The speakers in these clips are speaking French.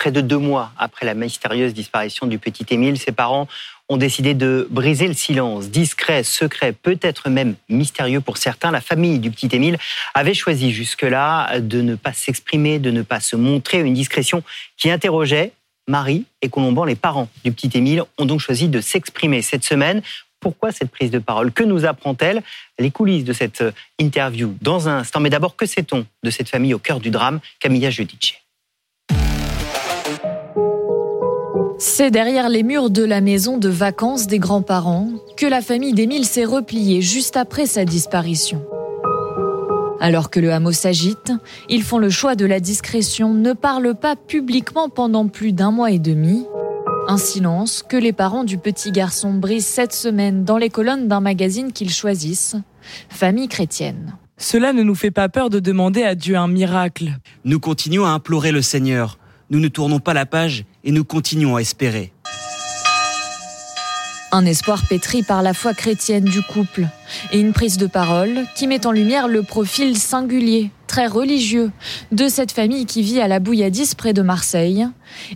près de deux mois après la mystérieuse disparition du petit Émile, ses parents ont décidé de briser le silence. Discret, secret, peut-être même mystérieux pour certains, la famille du petit Émile avait choisi jusque-là de ne pas s'exprimer, de ne pas se montrer, une discrétion qui interrogeait. Marie et Colomban, les parents du petit Émile, ont donc choisi de s'exprimer cette semaine. Pourquoi cette prise de parole? Que nous apprend-elle? Les coulisses de cette interview dans un instant. Mais d'abord, que sait-on de cette famille au cœur du drame? Camilla Judice. C'est derrière les murs de la maison de vacances des grands-parents que la famille d'Émile s'est repliée juste après sa disparition. Alors que le hameau s'agite, ils font le choix de la discrétion, ne parlent pas publiquement pendant plus d'un mois et demi. Un silence que les parents du petit garçon brisent cette semaine dans les colonnes d'un magazine qu'ils choisissent, Famille chrétienne. Cela ne nous fait pas peur de demander à Dieu un miracle. Nous continuons à implorer le Seigneur nous ne tournons pas la page et nous continuons à espérer. Un espoir pétri par la foi chrétienne du couple et une prise de parole qui met en lumière le profil singulier, très religieux, de cette famille qui vit à la Bouilladisse près de Marseille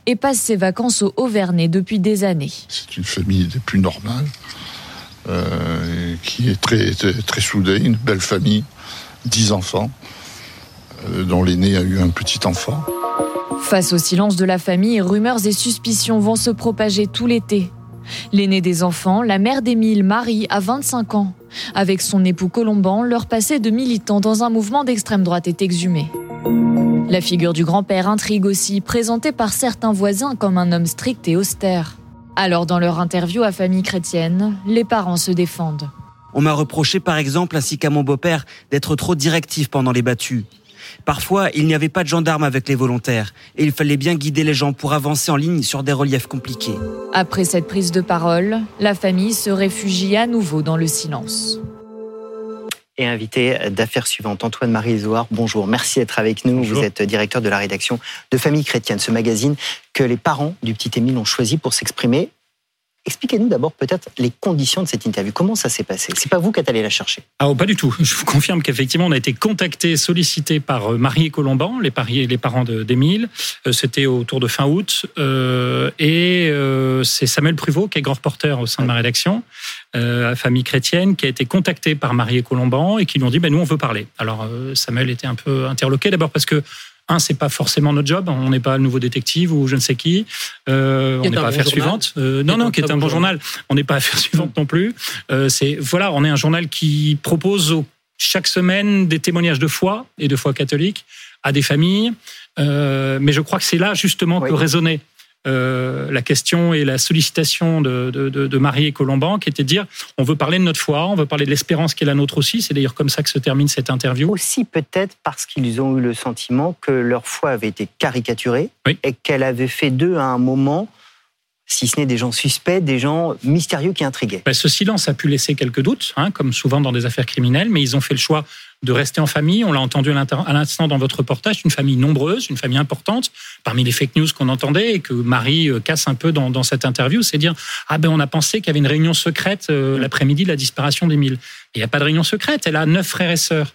et passe ses vacances au Auvernais depuis des années. C'est une famille des plus normales, euh, qui est très, très, soudée, une belle famille, dix enfants, euh, dont l'aîné a eu un petit enfant. Face au silence de la famille, rumeurs et suspicions vont se propager tout l'été. L'aîné des enfants, la mère d'Émile, Marie, a 25 ans. Avec son époux Colomban, leur passé de militant dans un mouvement d'extrême droite est exhumé. La figure du grand-père intrigue aussi, présenté par certains voisins comme un homme strict et austère. Alors, dans leur interview à Famille chrétienne, les parents se défendent. On m'a reproché, par exemple, ainsi qu'à mon beau-père, d'être trop directif pendant les battues. Parfois, il n'y avait pas de gendarmes avec les volontaires et il fallait bien guider les gens pour avancer en ligne sur des reliefs compliqués. Après cette prise de parole, la famille se réfugie à nouveau dans le silence. Et invité d'affaires suivantes, Antoine-Marie Zohar, bonjour, merci d'être avec nous. Vous êtes directeur de la rédaction de Famille chrétienne, ce magazine que les parents du petit Émile ont choisi pour s'exprimer Expliquez-nous d'abord peut-être les conditions de cette interview. Comment ça s'est passé? C'est pas vous qui êtes allé la chercher Ah oh, pas du tout. Je vous confirme qu'effectivement on a été contacté, sollicité par euh, Marie et Colomban, les, parents d'Émile. Euh, c'était autour de fin août. Euh, et c'est Samuel Pruvot, qui est grand reporter au sein de ma rédaction, à Famille chrétienne, qui a été contacté par Marie et Colomban et qui lui ont dit ben, nous on veut parler. Alors Samuel était un peu interloqué d'abord parce que un, c'est pas forcément notre job. On n'est pas le nouveau détective ou je ne sais qui. Euh, on n'est pas affaire suivante. Euh, non, non, qui est un bon journal. On n'est pas affaire suivante non plus. Euh, c'est voilà, on est un journal qui propose chaque semaine des témoignages de foi et de foi catholique à des familles. mais je crois que c'est là justement que résonnait euh, la question et la sollicitation de, de, Marie et Colomban, qui était de dire on veut parler de notre foi, on veut parler de l'espérance qui est la nôtre aussi. C'est d'ailleurs comme ça que se termine cette interview. Aussi peut-être parce qu'ils ont eu le sentiment que leur foi avait été caricaturée et qu'elle avait fait d'eux à un moment si ce n'est des gens suspects, des gens mystérieux qui intriguaient. Ben, ce silence a pu laisser quelques doutes, hein, comme souvent dans des affaires criminelles, mais ils ont fait le choix de rester en famille. On l'a entendu à l'instant dans votre reportage, une famille nombreuse, une famille importante. Parmi les fake news qu'on entendait et que Marie euh, casse un peu dans, cette interview, c'est dire ah ben on a pensé qu'il y avait une réunion secrète euh, l'après-midi de la disparition d'Émile. Il n'y a pas de réunion secrète. Elle a neuf frères et sœurs.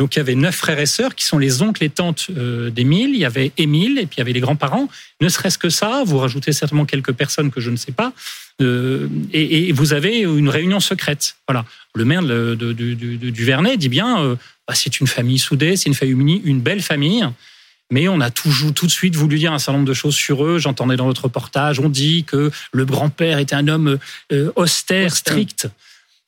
Donc il y avait neuf frères et sœurs qui sont les oncles et tantes euh, d'Émile. Il y avait Émile et puis il y avait les grands-parents. Ne serait-ce que ça, vous rajoutez certainement quelques personnes que je ne sais pas. Euh, et, vous avez une réunion secrète. Voilà. Le maire du Vernet dit bien, euh, bah, c'est une famille soudée, c'est une famille unie, une belle famille. Mais on a toujours tout de suite voulu dire un certain nombre de choses sur eux. J'entendais dans votre reportage, on dit que le grand-père était un homme austère, strict.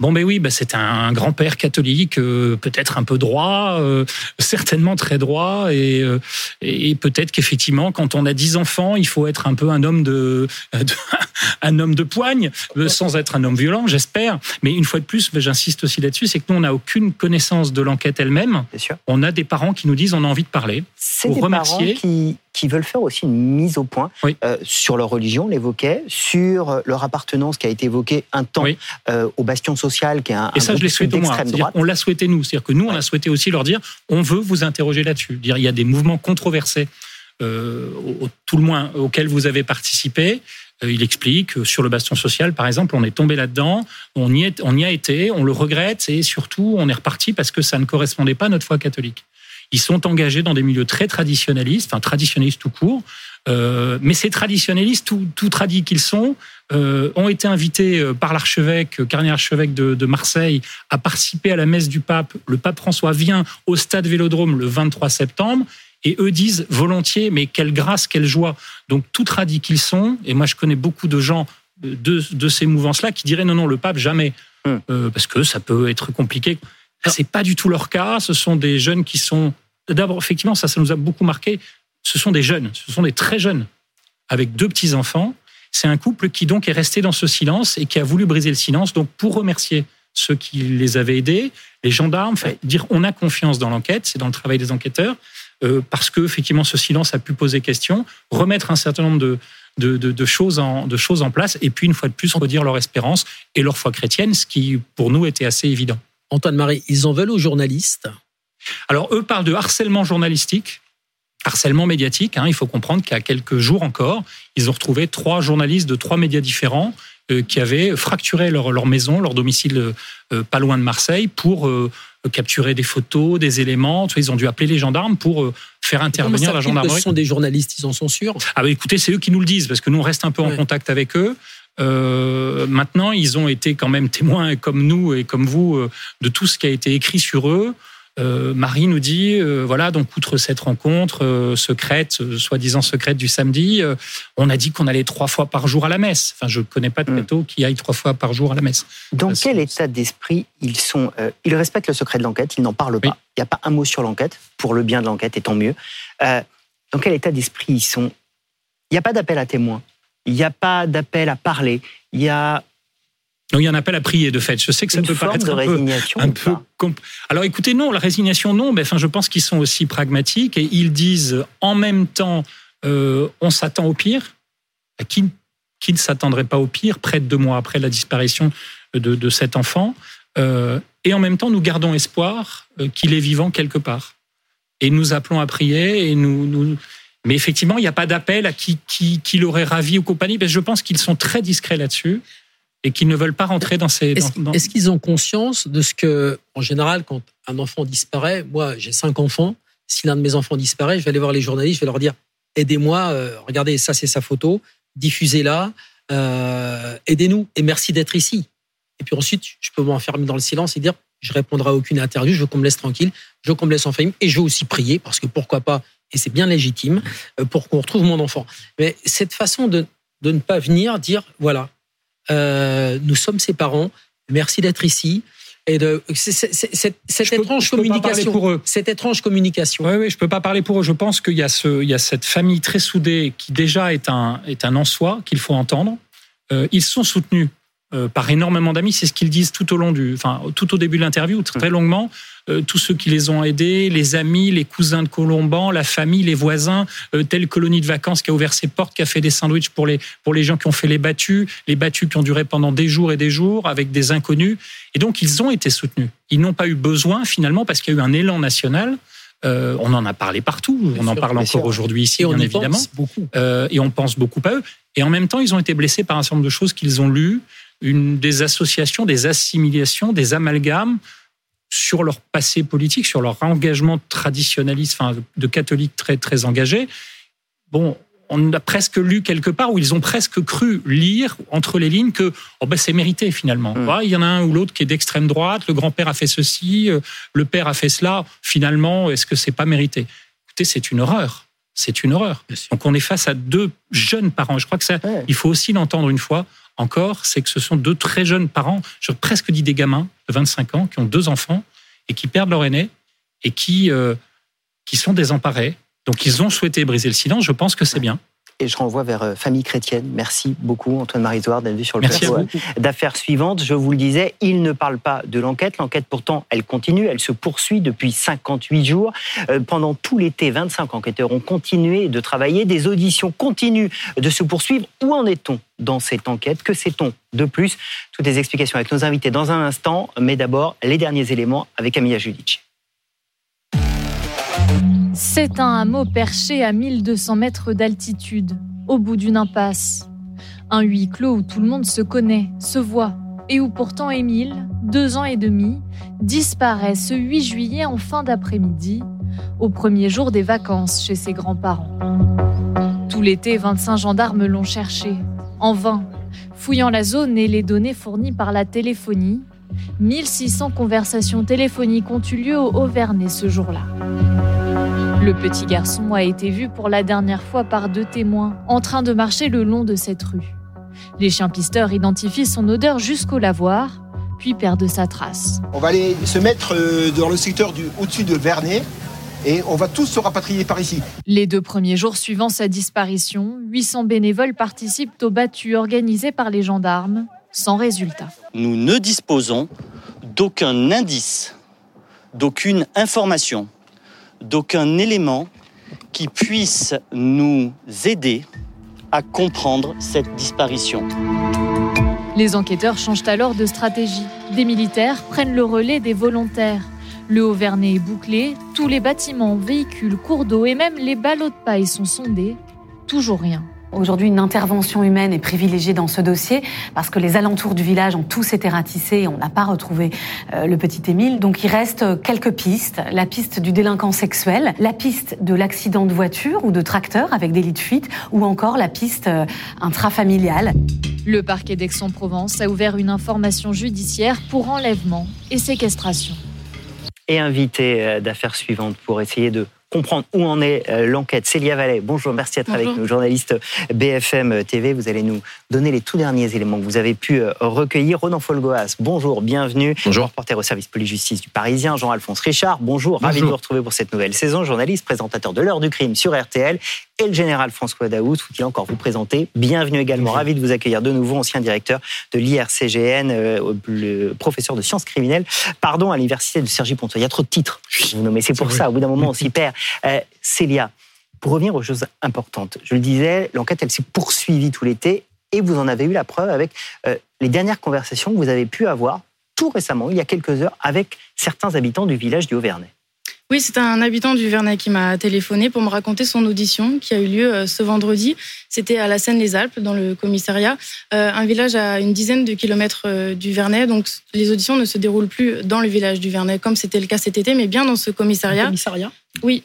Bon, ben oui, ben c'est un grand-père catholique, euh, peut-être un peu droit, euh, certainement très droit, et, euh, et peut-être qu'effectivement, quand on a dix enfants, il faut être un peu un homme de, un homme de poigne, sans être un homme violent, j'espère. Mais une fois de plus, ben, j'insiste aussi là-dessus, c'est que nous, on n'a aucune connaissance de l'enquête elle-même. On a des parents qui nous disent on a envie de parler. C'est des remercier. parents qui qui veulent faire aussi une mise au point euh, sur leur religion, l'évoquait, sur euh, leur appartenance qui a été évoquée un temps euh, au bastion social, qui est un, Et ça, je l'ai souhaité moi. On l'a souhaité nous, c'est-à-dire que nous, on a souhaité aussi leur dire, on veut vous interroger là-dessus. Dire, il y a des mouvements controversés, au, tout le moins auxquels vous avez participé. Il explique sur le bastion social, par exemple, on est tombé là-dedans, on y, est, on y a été, on le regrette et surtout on est reparti parce que ça ne correspondait pas à notre foi catholique. Ils sont engagés dans des milieux très traditionnalistes, enfin traditionnalistes tout court. Euh, mais ces traditionnalistes, tout, tout tradis qu'ils sont, euh, ont été invités euh, par l'archevêque, Carnier archevêque de, de, Marseille, à participer à la messe du pape. Le pape François vient au stade Vélodrome le 23 septembre. Et eux disent volontiers, mais quelle grâce, quelle joie. Donc tout tradis qu'ils sont, et moi je connais beaucoup de gens de, de ces mouvances-là qui diraient non, non, le pape jamais, hum. euh, parce que ça peut être compliqué. C'est pas du tout leur cas. Ce sont des jeunes qui sont d'abord effectivement ça, ça nous a beaucoup marqué. Ce sont des jeunes, ce sont des très jeunes avec deux petits enfants. C'est un couple qui donc est resté dans ce silence et qui a voulu briser le silence. Donc pour remercier ceux qui les avaient aidés, les gendarmes, dire on a confiance dans l'enquête, c'est dans le travail des enquêteurs, euh, parce que effectivement ce silence a pu poser question, remettre un certain nombre de, de, de, choses en, de choses en place, et puis une fois de plus redire leur espérance et leur foi chrétienne, ce qui pour nous était assez évident. Antoine Marie, ils en veulent aux journalistes Alors eux parlent de harcèlement journalistique harcèlement médiatique. Hein. Il faut comprendre qu'il y a quelques jours encore, ils ont retrouvé trois journalistes de trois médias différents euh, qui avaient fracturé leur, leur maison, leur domicile euh, pas loin de Marseille, pour euh, capturer des photos, des éléments. Ils ont dû appeler les gendarmes pour faire intervenir la gendarmerie. Ce sont des journalistes, ils en sont sûrs? Ah bah écoutez, c'est eux qui nous le disent, parce que nous on reste un peu en contact avec eux. Euh, maintenant, ils ont été quand même témoins, comme nous et comme vous, de tout ce qui a été écrit sur eux. Euh, Marie nous dit, euh, voilà, donc outre cette rencontre euh, secrète, soi-disant secrète du samedi, on a dit qu'on allait trois fois par jour à la messe. Enfin, je ne connais pas de plateau mm. qui aille trois fois par jour à la messe. Dans quel état d'esprit ils sont Ils respectent le secret de l'enquête, ils n'en parlent pas. Oui. Il n'y a pas un mot sur l'enquête, pour le bien de l'enquête, et tant mieux. dans quel état d'esprit ils sont? Il n'y a pas d'appel à témoins, il n'y a pas d'appel à parler, il y a donc il y a un appel à prier de fait. Je sais que ça Une peut paraître de un résignation peu, un peu. Alors écoutez, non, la résignation, non. Mais enfin, je pense qu'ils sont aussi pragmatiques et ils disent en même temps, euh, on s'attend au pire. Qui, qui ne s'attendrait pas au pire près de deux mois après la disparition de, de cet enfant euh, Et en même temps, nous gardons espoir euh, qu'il est vivant quelque part. Et nous appelons à prier et nous, nous... Mais effectivement, il n'y a pas d'appel à qui, qui, qui l'aurait ravi ou compagnie, parce que je pense qu'ils sont très discrets là-dessus et qu'ils ne veulent pas rentrer dans ces. Est-ce dans... est qu'ils ont conscience de ce que, en général, quand un enfant disparaît, moi j'ai cinq enfants, si l'un de mes enfants disparaît, je vais aller voir les journalistes, je vais leur dire aidez-moi, euh, regardez, ça c'est sa photo, diffusez-la, euh, aidez-nous et merci d'être ici. Et puis ensuite, je peux m'enfermer dans le silence et dire je répondrai à aucune interview, je veux qu'on me laisse tranquille, je veux qu'on me laisse en famille et je veux aussi prier parce que pourquoi pas, et c'est bien légitime, euh, pour qu'on retrouve mon enfant. Mais cette façon de, de ne pas venir dire voilà, euh, nous sommes ses parents. Merci d'être ici. Et de cette, cette étrange peux, communication, pour eux. cette étrange communication. Oui, oui, je peux pas parler pour eux. Je pense qu'il y a ce, il y a cette famille très soudée qui déjà est un, est un en soi qu'il faut entendre. Euh, ils sont soutenus euh, par énormément d'amis. C'est ce qu'ils disent tout au long du, enfin, tout au début de l'interview, très longuement. Euh, tous ceux qui les ont aidés, les amis, les cousins de Colomban, la famille, les voisins, euh, telle colonie de vacances qui a ouvert ses portes, qui a fait des sandwichs pour les, pour les gens qui ont fait les battus, les battus qui ont duré pendant des jours et des jours avec des inconnus. Et donc, ils ont été soutenus. Ils n'ont pas eu besoin, finalement, parce qu'il y a eu un élan national. Euh, on en a parlé partout, bien on en parle encore aujourd'hui ici, et bien on évidemment. Beaucoup. Euh, et on pense beaucoup à eux. Et en même temps, ils ont été blessés par un certain nombre de choses qu'ils ont lues, une, des associations, des assimilations, des amalgames sur leur passé politique, sur leur engagement traditionnaliste, enfin, de catholiques très, très engagés. Bon, on a presque lu quelque part où ils ont presque cru lire entre les lignes que oh ben c'est mérité finalement. Mmh. Il y en a un ou l'autre qui est d'extrême droite, le grand-père a fait ceci, euh, le père a fait cela. Finalement, est-ce que c'est pas mérité? Écoutez, c'est une horreur. C'est une horreur. Donc on est face à deux jeunes parents. Je crois que ça, ouais. il faut aussi l'entendre une fois encore, c'est que ce sont deux très jeunes parents, je presque dit des gamins de 25 ans, qui ont deux enfants et qui perdent leur aîné et qui, euh, qui sont désemparés. Donc ils ont souhaité briser le silence, je pense que c'est bien. Et je renvoie vers euh, Famille Chrétienne. Merci beaucoup, Antoine-Marie Zouard, d'être venu sur le plateau d'affaires suivantes. Je vous le disais, il ne parle pas de l'enquête. L'enquête, pourtant, elle continue, elle se poursuit depuis 58 jours. Euh, pendant tout l'été, 25 enquêteurs ont continué de travailler. Des auditions continuent de se poursuivre. Où en est-on dans cette enquête? Que sait-on de plus? Toutes les explications avec nos invités dans un instant. Mais d'abord, les derniers éléments avec Amia Judic. C'est un hameau perché à 1200 mètres d'altitude, au bout d'une impasse. Un huis clos où tout le monde se connaît, se voit, et où pourtant Émile, deux ans et demi, disparaît ce 8 juillet en fin d'après-midi, au premier jour des vacances chez ses grands-parents. Tout l'été, 25 gendarmes l'ont cherché, en vain, fouillant la zone et les données fournies par la téléphonie. 1600 conversations téléphoniques ont eu lieu au Auvernais ce jour-là. Le petit garçon a été vu pour la dernière fois par deux témoins en train de marcher le long de cette rue. Les chiens pisteurs identifient son odeur jusqu'au lavoir, puis perdent sa trace. On va aller se mettre euh, dans le secteur du au-dessus de Vernet et on va tous se rapatrier par ici. Les deux premiers jours suivant sa disparition, 800 bénévoles participent aux battues organisées par les gendarmes, sans résultat. Nous ne disposons d'aucun indice, d'aucune information, d'aucun élément qui puisse nous aider à comprendre cette disparition. Les enquêteurs changent alors de stratégie. Des militaires prennent le relais des volontaires. Le Haut-Vernay est bouclé, tous les bâtiments, véhicules, cours d'eau et même les ballots de paille sont sondés. Toujours rien. Aujourd'hui, une intervention humaine est privilégiée dans ce dossier parce que les alentours du village ont tous été ratissés et on n'a pas retrouvé euh, le petit Émile. Donc il reste quelques pistes. La piste du délinquant sexuel, la piste de l'accident de voiture ou de tracteur avec délit de fuite ou encore la piste euh, intrafamiliale. Le parquet d'Aix-en-Provence a ouvert une information judiciaire pour enlèvement et séquestration. Et invité euh, d'affaires suivantes pour essayer de comprendre où en est euh, l'enquête. Célia Vallet, bonjour, merci d'être avec nous, journaliste BFM TV. Vous allez nous donner les tout derniers éléments que vous avez pu euh, recueillir. Ronan Folgoas, bonjour, bienvenue. Bonjour. Reporter au service police-justice du Parisien. Jean-Alphonse Richard, bonjour, ravi de vous retrouver pour cette nouvelle saison. Journaliste, présentateur de l'heure du crime sur RTL. Et le général François Daoud, faut-il encore vous présenter Bienvenue également, ravi de vous accueillir de nouveau, ancien directeur de l'IRCGN, euh, le professeur de sciences criminelles, pardon, à l'université de Cergy-Pontoise. Il y a trop de titres, vous nommez, c'est pour ça, au bout d'un moment on s'y perd. Euh, Célia, pour revenir aux choses importantes, je le disais, l'enquête, elle s'est poursuivie tout l'été et vous en avez eu la preuve avec euh, les dernières conversations que vous avez pu avoir tout récemment, il y a quelques heures, avec certains habitants du village du Haut-Vernay. Oui, c'est un habitant du Vernet qui m'a téléphoné pour me raconter son audition qui a eu lieu euh, ce vendredi. C'était à la Seine-les-Alpes, dans le commissariat, euh, un village à une dizaine de kilomètres euh, du Vernet. Donc les auditions ne se déroulent plus dans le village du Vernet comme c'était le cas cet été, mais bien dans ce commissariat. commissariat Oui,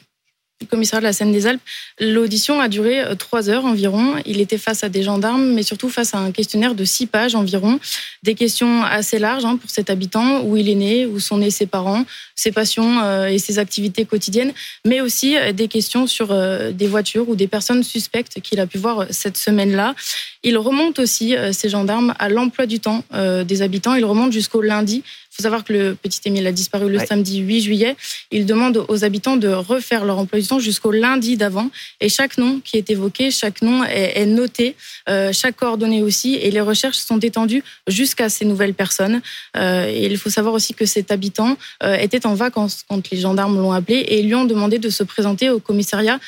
le commissariat de la Seine-des-Alpes. L'audition a duré euh, trois heures environ. Il était face à des gendarmes, mais surtout face à un questionnaire de six pages environ. Des questions assez larges hein, pour cet habitant, où il est né, où sont nés ses parents, ses passions euh, et ses activités quotidiennes, mais aussi euh, des questions sur des voitures ou des personnes suspectes qu'il a pu voir cette semaine-là. Il remonte aussi, ces gendarmes, à l'emploi du temps des habitants. Il remonte jusqu'au lundi faut savoir que le petit Émile a disparu le samedi 8 juillet. Il demande aux habitants de refaire leur emploi du temps jusqu'au lundi d'avant. Et chaque nom qui est évoqué, chaque nom est, noté, euh, chaque coordonnée aussi. Et les recherches sont étendues jusqu'à ces nouvelles personnes. Euh, et il faut savoir aussi que cet habitant euh, était en vacances quand les gendarmes l'ont appelé et lui ont demandé de se présenter au commissariat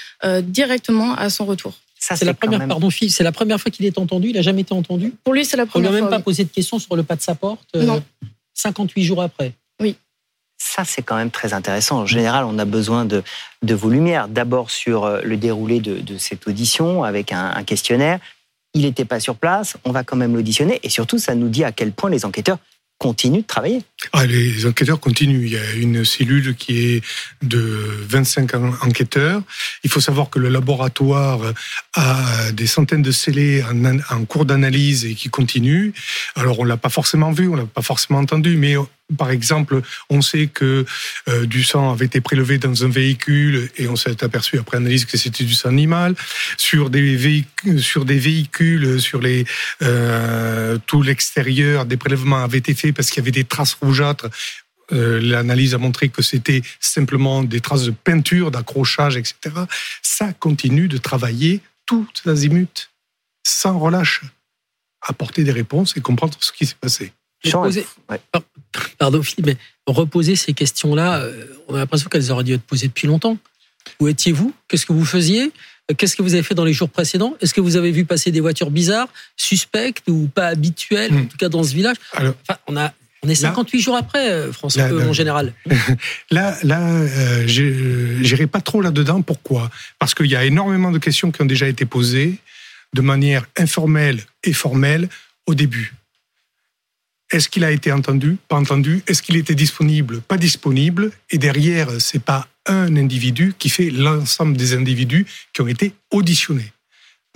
directement à son retour. c'est la première, pardon, c'est la première fois qu'il est entendu. Il n'a jamais été entendu? Pour lui, c'est la première fois. On lui a même pas posé de questions sur le pas de sa porte. Non. 58 jours après. Oui. Ça, c'est quand même très intéressant. En général, on a besoin de, de vos lumières. D'abord sur euh, le déroulé de, de cette audition avec un, un questionnaire. Il n'était pas sur place, on va quand même l'auditionner. Et surtout, ça nous dit à quel point les enquêteurs continuent de travailler. Ah, les enquêteurs continuent. Il y a une cellule qui est de 25 enquêteurs. Il faut savoir que le laboratoire a des centaines de scellés en, cours d'analyse et qui continuent. Alors, on l'a pas forcément vu, on l'a pas forcément entendu, mais par exemple, on sait que euh, du sang avait été prélevé dans un véhicule et on s'est aperçu après analyse que c'était du sang animal. Sur des véhicules, sur des véhicules, sur les euh, tout l'extérieur, des prélèvements avaient été faits parce qu'il y avait des traces rougeâtres. Euh, L'analyse a montré que c'était simplement des traces de peinture, d'accrochage, etc. Ça continue de travailler toutes azimuts, sans relâche, apporter des réponses et comprendre ce qui s'est passé. Reposer, pardon Philippe, mais reposer ces questions-là, euh, on a l'impression qu'elles auraient dû être posées depuis longtemps. Où étiez-vous? Qu'est-ce que vous faisiez? Qu'est-ce que vous avez fait dans les jours précédents? Est-ce que vous avez vu passer des voitures bizarres, suspectes ou pas habituelles, en tout cas dans ce village? Alors, enfin, on a on est 58 là, jours après, euh, François, là, mon général. Là, là, euh, j'irai pas trop là-dedans. Pourquoi? Parce qu'il y a énormément de questions qui ont déjà été posées de manière informelle et formelle au début. Est-ce qu'il a été entendu? Pas entendu. Est-ce qu'il était disponible? Pas disponible. Et derrière, c'est pas un individu qui fait l'ensemble des individus qui ont été auditionnés.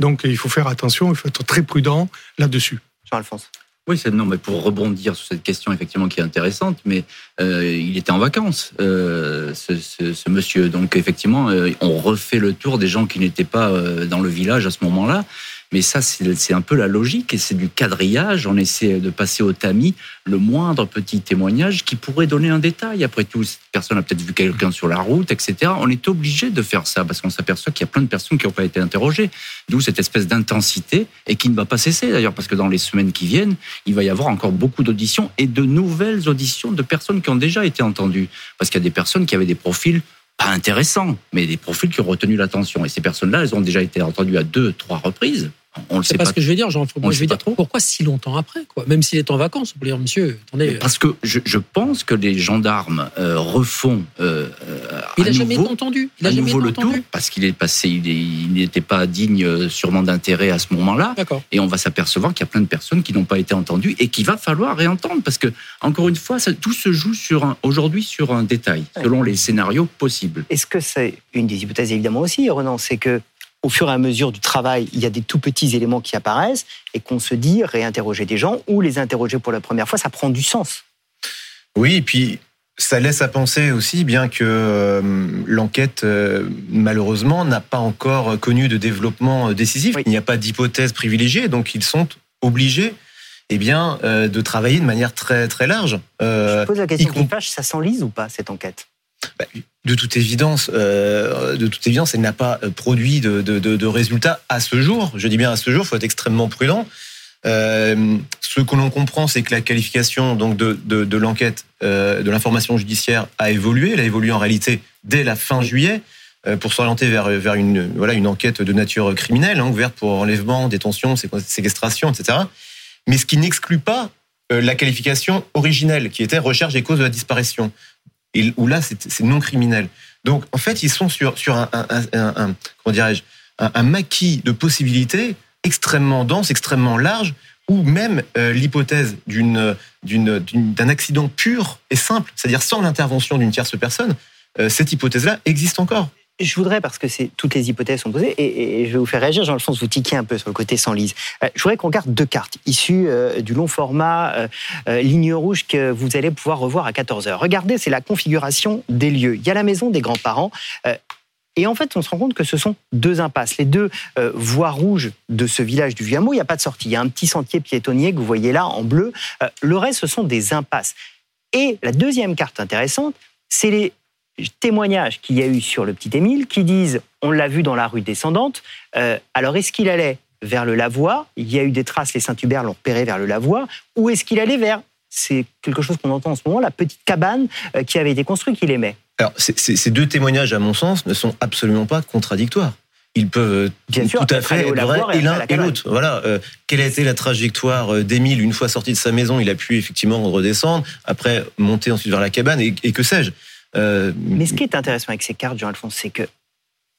Donc il faut faire attention, il faut être très prudent là-dessus. Jean-Alphonse. Oui, non, mais pour rebondir sur cette question effectivement qui est intéressante, mais euh, il était en vacances, euh, ce, ce, ce, monsieur. Donc effectivement, euh, on refait le tour des gens qui n'étaient pas euh, dans le village à ce moment-là. Mais ça, c'est un peu la logique et c'est du quadrillage. On essaie de passer au tamis le moindre petit témoignage qui pourrait donner un détail. Après tout, cette personne a peut-être vu quelqu'un sur la route, etc. On est obligé de faire ça parce qu'on s'aperçoit qu'il y a plein de personnes qui n'ont pas été interrogées. D'où cette espèce d'intensité et qui ne va pas cesser d'ailleurs parce que dans les semaines qui viennent, il va y avoir encore beaucoup d'auditions et de nouvelles auditions de personnes qui ont déjà été entendues. Parce qu'il y a des personnes qui avaient des profils pas intéressants, mais des profils qui ont retenu l'attention. Et ces personnes-là, elles ont déjà été entendues à deux, trois reprises. On le sait pas, pas ce que je vais dire, Jean. Moi, je vais dire trop. pourquoi si longtemps après, quoi. Même s'il est en vacances, on peut dire, monsieur, attendez. Parce que je, je pense que les gendarmes euh, refont. Euh, il n'a jamais été entendu. Il a jamais nouveau été le entendu. tour parce qu'il est passé, il n'était pas digne euh, sûrement d'intérêt à ce moment-là. D'accord. Et on va s'apercevoir qu'il y a plein de personnes qui n'ont pas été entendues et qu'il va falloir réentendre parce que encore une fois, ça, tout se joue sur aujourd'hui sur un détail, selon les scénarios possibles. Est-ce que c'est une des hypothèses évidemment aussi, Renan, c'est que au fur et à mesure du travail, il y a des tout petits éléments qui apparaissent et qu'on se dit réinterroger des gens ou les interroger pour la première fois, ça prend du sens. Oui, et puis ça laisse à penser aussi, bien que euh, l'enquête, euh, malheureusement, n'a pas encore connu de développement euh, décisif. Il n'y a pas d'hypothèse privilégiée, donc ils sont obligés eh bien, euh, de travailler de manière très, très large. Je pose la question y ça s'enlise ou pas cette enquête? Bah, de toute évidence, euh, de toute évidence, elle n'a pas euh, produit de, de, de, de résultats à ce jour. Je dis bien à ce jour, il faut être extrêmement prudent. Euh, ce que l'on comprend, c'est que la qualification donc de, l'enquête, euh, de l'information judiciaire a évolué. Elle a évolué en réalité dès la fin juillet pour s'orienter vers, vers une, voilà, une enquête de nature criminelle, hein, ouverte pour enlèvement, détention, sé- séquestration, etc. Mais ce qui n'exclut pas la qualification originelle, qui était recherche des causes de la disparition, et où là, c'est non criminel. Donc, en fait, ils sont sur, sur un, un, un- un- comment dirais-je, un, maquis de possibilités extrêmement dense, extrêmement large, où même euh, l'hypothèse d'une- d'une- d'un accident pur et simple, c'est-à-dire sans l'intervention d'une tierce personne, euh, cette hypothèse-là existe encore. Je voudrais, parce que toutes les hypothèses sont posées, et, je vais vous faire réagir, Jean-Alphonse, vous tiquez un peu sur le côté sans lise. Euh, je voudrais qu'on regarde deux cartes issues euh, du long format euh, ligne rouge que vous allez pouvoir revoir à 14h. Regardez, c'est la configuration des lieux. Il y a la maison des grands-parents. et en fait, on se rend compte que ce sont deux impasses. Les deux voies rouges de ce village du Vieux-Hameau, il n'y a pas de sortie. Il y a un petit sentier piétonnier que vous voyez là en bleu. Le reste, ce sont des impasses. Et la deuxième carte intéressante, c'est les témoignages qu'il y a eu sur le petit Émile qui disent on l'a vu dans la rue descendante. Euh, alors est-ce qu'il allait vers le Lavoie? Il y a eu des traces, les Saint-Hubert l'ont repéré vers le Lavoie. Ou est-ce qu'il allait vers c'est quelque chose qu'on entend en ce moment, la petite cabane euh, qui avait été construite qu'il aimait? Alors, ces deux témoignages, à mon sens, ne sont absolument pas contradictoires. Ils peuvent Bien sûr, tout à fait être vrais et l'un et l'autre. Voilà. euh, quelle a été la trajectoire euh, d'Émile une fois sorti de sa maison? Il a pu effectivement redescendre, après monter ensuite vers la cabane et, et que sais-je? Euh, Mais ce qui est intéressant avec ces cartes, Jean-Alphonse, c'est que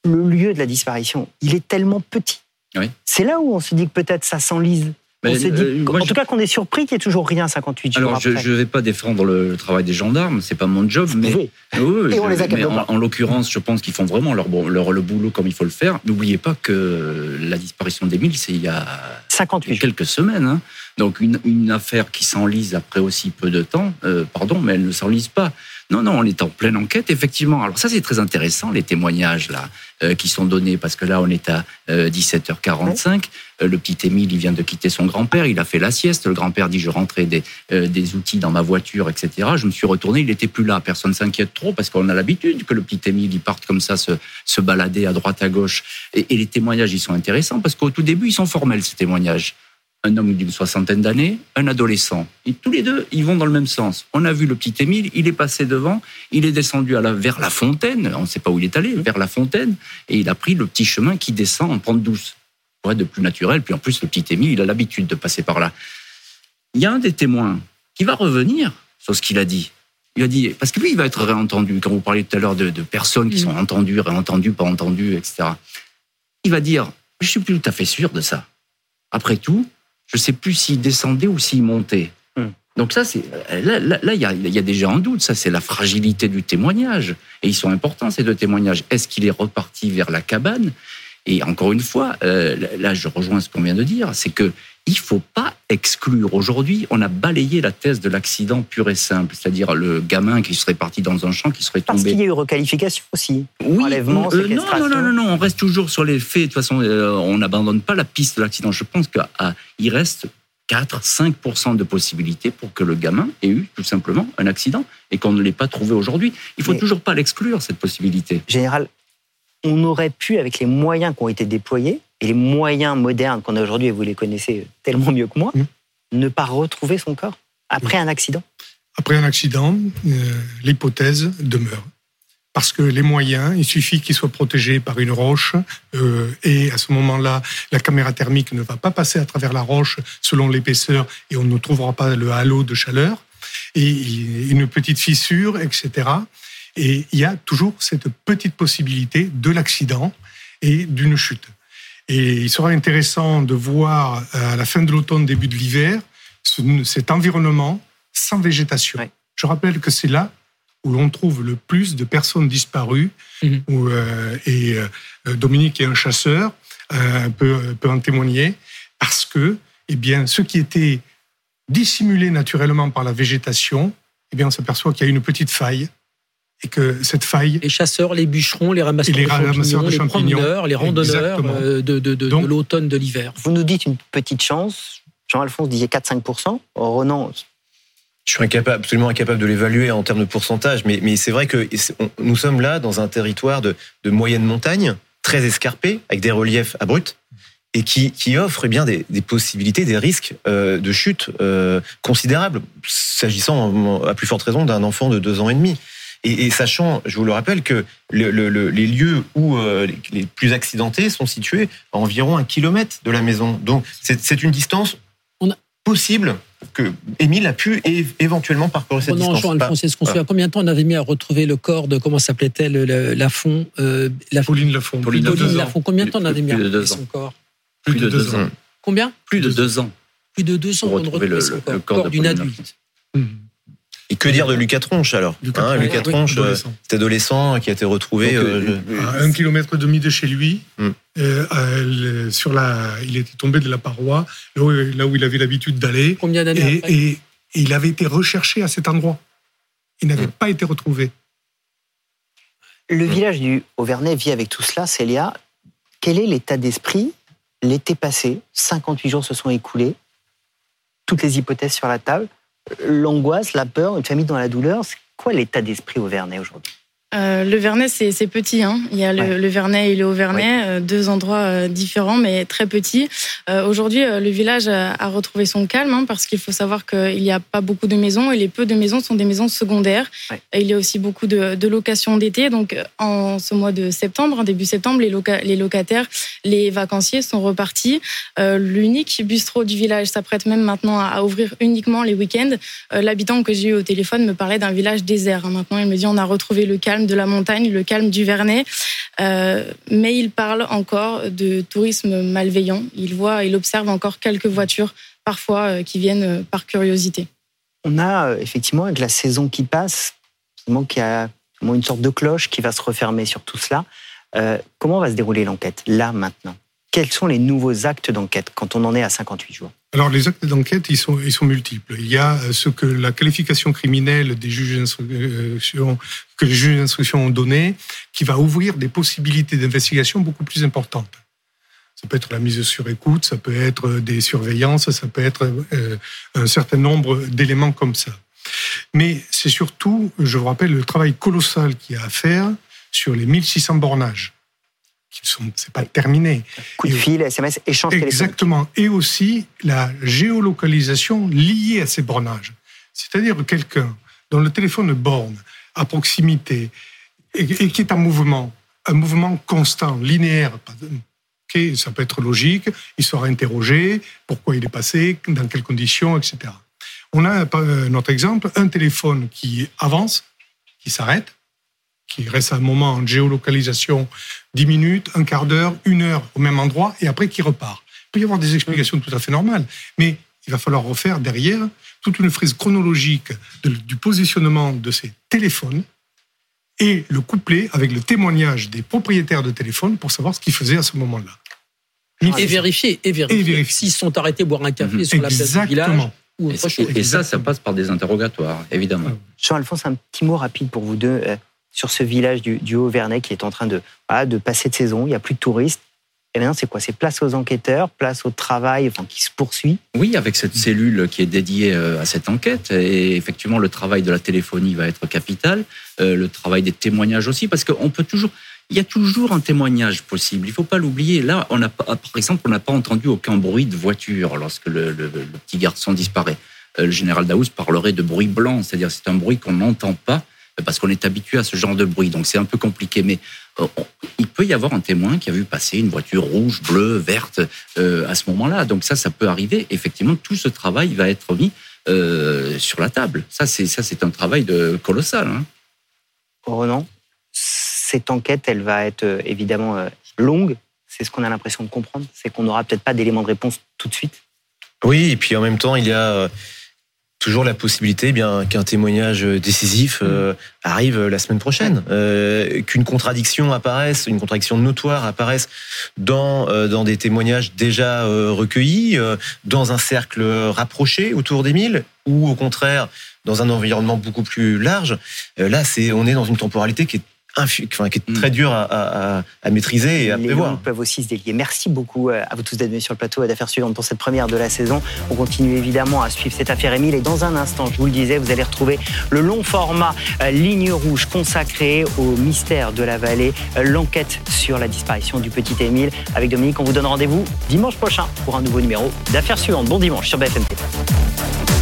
le lieu de la disparition, il est tellement petit. Oui. C'est là où on se dit que peut-être ça s'enlise. On dit, euh, moi, en tout cas, qu'on est surpris qu'il n'y ait toujours rien 58 jours Alors, je ne vais pas défendre le, le travail des gendarmes, c'est pas mon job, mais. Oui, on je- les mais en, en l'occurrence, je pense qu'ils font vraiment leur, le boulot comme il faut le faire. N'oubliez pas que la disparition d'Émile, c'est il y a 58 quelques semaines. hein. Donc une, une affaire qui s'enlise après aussi peu de temps, euh, pardon, mais elle ne s'enlise pas. Non, non, on est en pleine enquête, effectivement. Alors ça, c'est très intéressant, les témoignages là euh, qui sont donnés, parce que là, on est à euh, 17h45. Euh, le petit Émile, il vient de quitter son grand-père, il a fait la sieste. Le grand-père dit, je rentrais des, euh, des outils dans ma voiture, etc. Je me suis retourné, il n'était plus là. Personne s'inquiète trop, parce qu'on a l'habitude que le petit Émile, il parte comme ça, se, se balader à droite, à gauche. Et, et les témoignages, ils sont intéressants, parce qu'au tout début, ils sont formels, ces témoignages un homme d'une soixantaine d'années, un adolescent. Et tous les deux, ils vont dans le même sens. On a vu le petit Émile, il est passé devant, il est descendu à la, vers la fontaine, on ne sait pas où il est allé, vers la fontaine, et il a pris le petit chemin qui descend en pente douce. Pour être de plus naturel, puis en plus, le petit Émile, il a l'habitude de passer par là. Il y a un des témoins qui va revenir sur ce qu'il a dit. Il a dit, parce que lui, il va être réentendu. Quand vous parliez tout à l'heure de, de personnes qui sont entendues, réentendues, pas entendues, etc. Il va dire, je suis plus tout à fait sûr de ça. Après tout, je sais plus s'il descendait ou s'il montait. Hmm. Donc ça, c'est là, là, là, il y a, il y a déjà un doute. Ça, c'est la fragilité du témoignage. Et ils sont importants ces deux témoignages. Est-ce qu'il est reparti vers la cabane? Et encore une fois, euh, là, je rejoins ce qu'on vient de dire, c'est que il faut pas exclure. Aujourd'hui, on a balayé la thèse de l'accident pur et simple, c'est-à-dire le gamin qui serait parti dans un champ, qui serait Parce tombé. qu'il y a eu requalification aussi. Oui, Enlèvement, euh, non, non, non, non, on reste toujours sur les faits. De toute façon, euh, on n'abandonne pas la piste de l'accident. Je pense qu'il reste 4, 5% de possibilités pour que le gamin ait eu tout simplement un accident et qu'on ne l'ait pas trouvé aujourd'hui. Il faut Mais- toujours pas l'exclure, cette possibilité. Général, on aurait pu, avec les moyens qui ont été déployés, et les moyens modernes qu'on a aujourd'hui, et vous les connaissez tellement mieux que moi, Mmh. ne pas retrouver son corps après un accident. Après un accident, euh, l'hypothèse demeure. Parce que les moyens, il suffit qu'ils soient protégés par une roche, euh, et à ce moment-là, la caméra thermique ne va pas passer à travers la roche selon l'épaisseur, et on ne trouvera pas le halo de chaleur, et une petite fissure, etc. Et il y a toujours cette petite possibilité de l'accident et d'une chute. Et il sera intéressant de voir euh, à la fin de l'automne, début de l'hiver, ce- cet environnement sans végétation. Je rappelle que c'est là où l'on trouve le plus de personnes disparues. Mhm. où, euh, et euh, Dominique est un chasseur, euh, peut, peut en témoigner, parce que eh bien, ce qui était dissimulé naturellement par la végétation, eh bien, on s'aperçoit qu'il y a une petite faille. Et que cette faille. Les chasseurs, les bûcherons, les ramasseurs, les de, ramasseurs champignons, de les champignons. promeneurs, les randonneurs Exactement. euh, de, de, de, de l'automne, de l'hiver. Vous nous dites une petite chance. Jean-Alphonse disait 4-5%. Renan, Je suis incapable, absolument incapable de l'évaluer en termes de pourcentage, mais, mais c'est vrai que on- nous sommes là dans un territoire de, de moyenne montagne, très escarpé, avec des reliefs abrupts, et qui, qui offre eh bien des, des possibilités, des risques euh, de chute euh, considérables, s'agissant à plus forte raison d'un enfant de deux ans et demi. Et, et sachant, je vous le rappelle, que le- le- le- les lieux où euh, les, plus accidentés sont situés à environ un kilomètre de la maison. Donc c'est une distance possible que Émile a pu éventuellement parcourir cette Prenons distance. Jean Pas- Alphonse, qu'on voilà. à combien de temps on avait mis à retrouver le corps de, comment s'appelait-elle, le- Lafont euh, la, Pauline Lafont. Pauline Pauline Lafont. Combien de temps on avait mis à retrouver son corps Plus de deux ans. Combien? Plus de deux ans. Plus de deux ans Pour retrouver le- corps, d'une adulte. Et que dire de Lucas Tronche alors Lucas Hein, Tronche, Lucas oui, Tronche, euh, adolescent. cet adolescent qui a été retrouvé. Donc, euh, à un kilomètre et demi de chez lui, Mm. euh, euh, le- sur la, il était tombé de la paroi, là où, il avait l'habitude d'aller. Combien d'années et, après et- et il avait été recherché à cet endroit. Il n'avait pas été retrouvé. le village du Auvernais vit avec tout cela. Célia, quel est l'état d'esprit l'été passé? 58 jours se sont écoulés. Toutes les hypothèses sur la table. L'angoisse, la peur, une famille dans la douleur. C'est quoi l'état d'esprit Auvernais aujourd'hui? Euh, le Vernet, c'est petit. Hein. Il y a le, Ouais. le Vernet et le Haut-Vernay, euh, deux endroits euh, différents, mais très petits. Aujourd'hui, le village a, a retrouvé son calme, hein, parce qu'il faut savoir qu'il n'y a pas beaucoup de maisons, et les peu de maisons sont des maisons secondaires. Ouais. Et il y a aussi beaucoup de, de locations d'été. Donc, en ce mois de septembre, hein, début septembre, les, loca- les locataires, les vacanciers sont repartis. L'unique bistrot du village s'apprête même maintenant à, à ouvrir uniquement les week-ends. L'habitant que j'ai eu au téléphone me parlait d'un village désert. hein. Maintenant, il me dit on a retrouvé le calme de la montagne, le calme du Vernet. Euh, mais il parle encore de tourisme malveillant. Il voit, il observe encore quelques voitures parfois euh, qui viennent euh, par curiosité. On a effectivement, avec la saison qui passe, qu'il y a une sorte de cloche qui va se refermer sur tout cela. Comment va se dérouler l'enquête, là, maintenant? Quels sont les nouveaux actes d'enquête quand on en est à 58 jours? Alors, les actes d'enquête, ils sont, ils sont multiples. Il y a euh, ce que la qualification criminelle des juges d'instruction, que les juges d'instruction ont donné, qui va ouvrir des possibilités d'investigation beaucoup plus importantes. Ça peut être la mise sur écoute, ça peut être des surveillances, ça peut être euh, un certain nombre d'éléments comme ça. Mais c'est surtout, je vous rappelle, le travail colossal qu'il y a à faire sur les 1600 bornages. Qui sont, c'est pas terminé. Coup de fil, SMS, échange. Exactement. Et aussi la géolocalisation liée à ces bornages. C'est-à-dire quelqu'un dont le téléphone borne à proximité et, et qui est en mouvement, un mouvement constant, linéaire. Ok, ça peut être logique, il sera interrogé, pourquoi il est passé, dans quelles conditions, etc. On a euh, notre exemple, un téléphone qui avance, qui s'arrête, qui reste un moment en géolocalisation 10 minutes, un quart d'heure, une heure au même endroit, et après qui repart. Il peut y avoir des explications tout à fait normales, mais il va falloir refaire derrière toute une frise chronologique de- du positionnement de ces téléphones et le coupler avec le témoignage des propriétaires de téléphones pour savoir ce qu'ils faisaient à ce moment-là. Et vérifier, et vérifier. Et vérifier. S'ils sont arrêtés boire un café sur la place du Exactement. village ou Et, autre chose. et ça, ça passe par des interrogatoires, évidemment. Jean-Alphonse, un petit mot rapide pour vous deux euh, sur ce village du, Haut-Vernay qui est en train de, de passer de saison. Il n'y a plus de touristes. Et maintenant, c'est quoi? C'est place aux enquêteurs, place au travail enfin, qui se poursuit. Oui, avec cette cellule qui est dédiée euh, à cette enquête. Et effectivement, le travail de la téléphonie va être capital. Euh, le travail des témoignages aussi, parce qu'on peut toujours. Il y a toujours un témoignage possible. Il faut pas l'oublier. Là, on a, par exemple, on n'a pas entendu aucun bruit de voiture lorsque le, petit garçon disparaît. Euh, le général Daoust parlerait de bruit blanc, c'est-à-dire c'est un bruit qu'on n'entend pas parce qu'on est habitué à ce genre de bruit. Donc c'est un peu compliqué, mais euh, on- il peut y avoir un témoin qui a vu passer une voiture rouge, bleue, verte euh, à ce moment-là. Donc ça, ça peut arriver. Effectivement, tout ce travail va être mis euh, sur la table. Ça, c'est ça, c'est un travail de colossal. hein. Renan, cette enquête, elle va être évidemment longue. C'est ce qu'on a l'impression de comprendre. C'est qu'on n'aura peut-être pas d'éléments de réponse tout de suite. Oui, et puis en même temps, il y a euh, toujours la possibilité eh bien qu'un témoignage décisif euh, arrive la semaine prochaine, euh, qu'une contradiction apparaisse, une contradiction notoire apparaisse dans euh, dans des témoignages déjà euh, recueillis, euh, dans un cercle rapproché autour d'Émile, ou au contraire dans un environnement beaucoup plus large. Euh, là, c'est on est dans une temporalité qui est infi- enfin, qui est très dure à, à- à- à maîtriser et à Les prévoir. peuvent aussi se délier. Merci beaucoup euh, à vous tous d'être venus sur le plateau d'affaires suivantes pour cette première de la saison. On continue évidemment à suivre cette affaire Émile et dans un instant, je vous le disais, vous allez retrouver le long format euh, Ligne Rouge consacré au mystère de la vallée, euh, l'enquête sur la disparition du petit Émile. Avec Dominique, on vous donne rendez-vous dimanche prochain pour un nouveau numéro d'affaires suivantes. Bon dimanche sur BFM TV.